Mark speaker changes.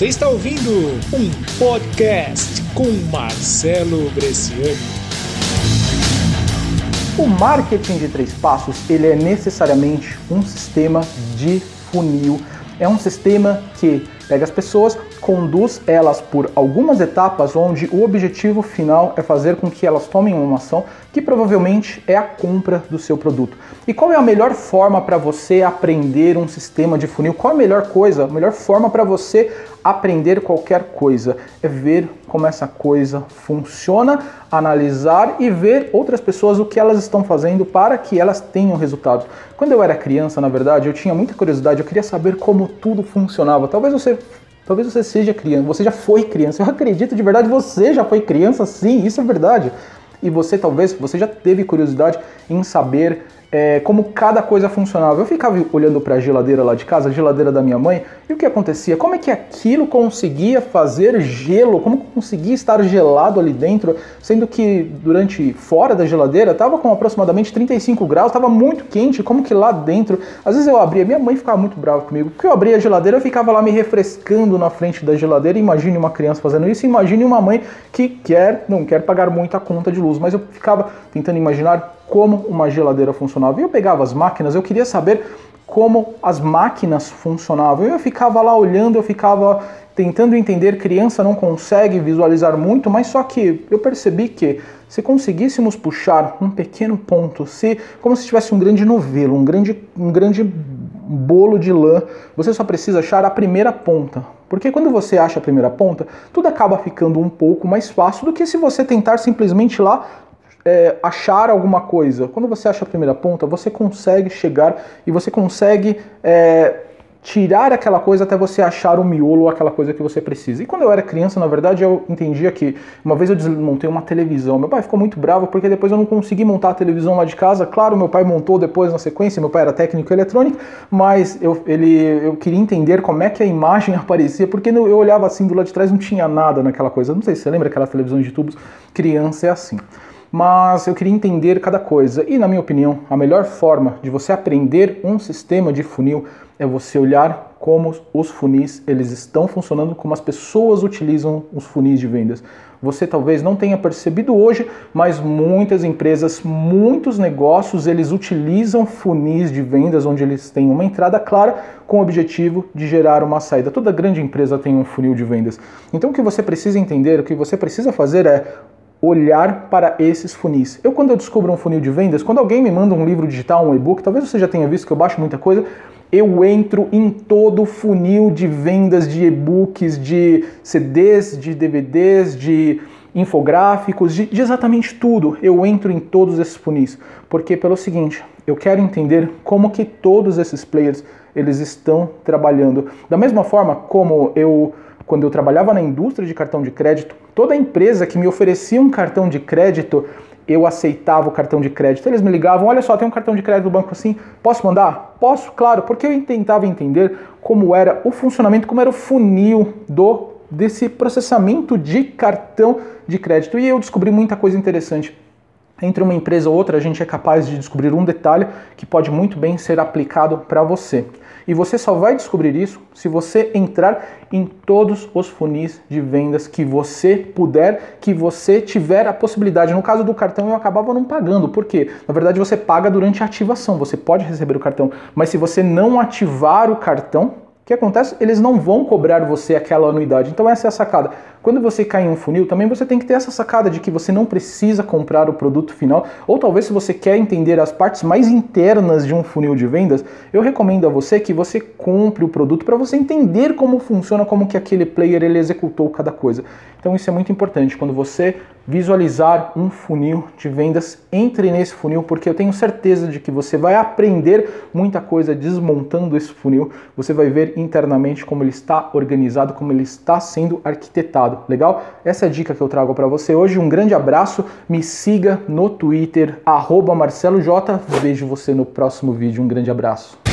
Speaker 1: Você está ouvindo um podcast com Marcelo Bresciani.
Speaker 2: O marketing de três passos, ele é necessariamente um sistema de funil. É um sistema que pega as pessoas, conduz elas por algumas etapas onde o objetivo final é fazer com que elas tomem uma ação que provavelmente é a compra do seu produto. E qual é a melhor forma para você aprender um sistema de funil? Qual é a melhor coisa, a melhor forma para você aprender qualquer coisa? É ver como essa coisa funciona, analisar e ver outras pessoas o que elas estão fazendo para que elas tenham resultados. Quando eu era criança, na verdade, eu tinha muita curiosidade, eu queria saber como tudo funcionava. Talvez você Talvez você seja criança, você já foi criança. Eu acredito de verdade, você já foi criança, sim, isso é verdade. E você talvez, você já teve curiosidade em saber é, como cada coisa funcionava. Eu ficava olhando para a geladeira lá de casa, a geladeira da minha mãe, e o que acontecia? Como é que aquilo conseguia fazer gelo? Como conseguia estar gelado ali dentro, sendo que durante fora da geladeira estava com aproximadamente 35 graus, estava muito quente. Como que lá dentro? Às vezes eu abria, minha mãe ficava muito brava comigo, porque eu abria a geladeira, eu ficava lá me refrescando na frente da geladeira. Imagine uma criança fazendo isso, imagine uma mãe que quer, não quer pagar muita conta de luz, mas eu ficava tentando imaginar como uma geladeira funcionava. E eu pegava as máquinas, eu queria saber como as máquinas funcionavam. Eu ficava lá olhando, eu ficava tentando entender. Criança não consegue visualizar muito, mas só que eu percebi que se conseguíssemos puxar um pequeno ponto, se como se tivesse um grande novelo, um grande, um grande bolo de lã, você só precisa achar a primeira ponta. Porque quando você acha a primeira ponta, tudo acaba ficando um pouco mais fácil do que se você tentar simplesmente lá é, achar alguma coisa. Quando você acha a primeira ponta, você consegue chegar e você consegue é, tirar aquela coisa até você achar o miolo ou aquela coisa que você precisa. E quando eu era criança, na verdade, eu entendia que uma vez eu desmontei uma televisão. Meu pai ficou muito bravo porque depois eu não consegui montar a televisão lá de casa. Claro, meu pai montou depois na sequência, meu pai era técnico eletrônico, mas eu, ele, eu queria entender como é que a imagem aparecia, porque eu olhava assim do lado de trás não tinha nada naquela coisa. Não sei se você lembra aquelas televisões de tubos, criança é assim mas eu queria entender cada coisa. E, na minha opinião, a melhor forma de você aprender um sistema de funil é você olhar como os funis eles estão funcionando, como as pessoas utilizam os funis de vendas. Você talvez não tenha percebido hoje, mas muitas empresas, muitos negócios, eles utilizam funis de vendas onde eles têm uma entrada clara com o objetivo de gerar uma saída. Toda grande empresa tem um funil de vendas. Então o que você precisa entender, o que você precisa fazer é olhar para esses funis. Eu quando eu descubro um funil de vendas, quando alguém me manda um livro digital, um e-book, talvez você já tenha visto que eu baixo muita coisa, eu entro em todo o funil de vendas de e-books, de CDs, de DVDs, de infográficos, de, de, exatamente tudo. Eu entro em todos esses funis, porque pelo seguinte, eu quero entender como que todos esses players eles estão trabalhando. Da mesma forma como eu quando eu trabalhava na indústria de cartão de crédito, toda empresa que me oferecia um cartão de crédito, eu aceitava o cartão de crédito. Eles me ligavam, olha só, tem um cartão de crédito do banco assim, posso mandar? Posso, claro, porque eu tentava entender como era o funcionamento, como era o funil do desse processamento de cartão de crédito. E eu descobri muita coisa interessante. Entre uma empresa ou outra, a gente é capaz de descobrir um detalhe que pode muito bem ser aplicado para você. E você só vai descobrir isso se você entrar em todos os funis de vendas que você puder, que você tiver a possibilidade. No caso do cartão, eu acabava não pagando, porque na verdade você paga durante a ativação, você pode receber o cartão, mas se você não ativar o cartão, que acontece? Eles não vão cobrar você aquela anuidade. Então essa é a sacada. Quando você cai em um funil, também você tem que ter essa sacada de que você não precisa comprar o produto final, ou talvez se você quer entender as partes mais internas de um funil de vendas, eu recomendo a você que você compre o produto para você entender como funciona, como que aquele player ele executou cada coisa. Então isso é muito importante quando você visualizar um funil de vendas, entre nesse funil porque eu tenho certeza de que você vai aprender muita coisa desmontando esse funil. Você vai ver internamente como ele está organizado, como ele está sendo arquitetado legal? Essa é a dica que eu trago para você hoje. Um grande abraço, me siga no Twitter, @marceloj. Vejo você no próximo vídeo. Um grande abraço.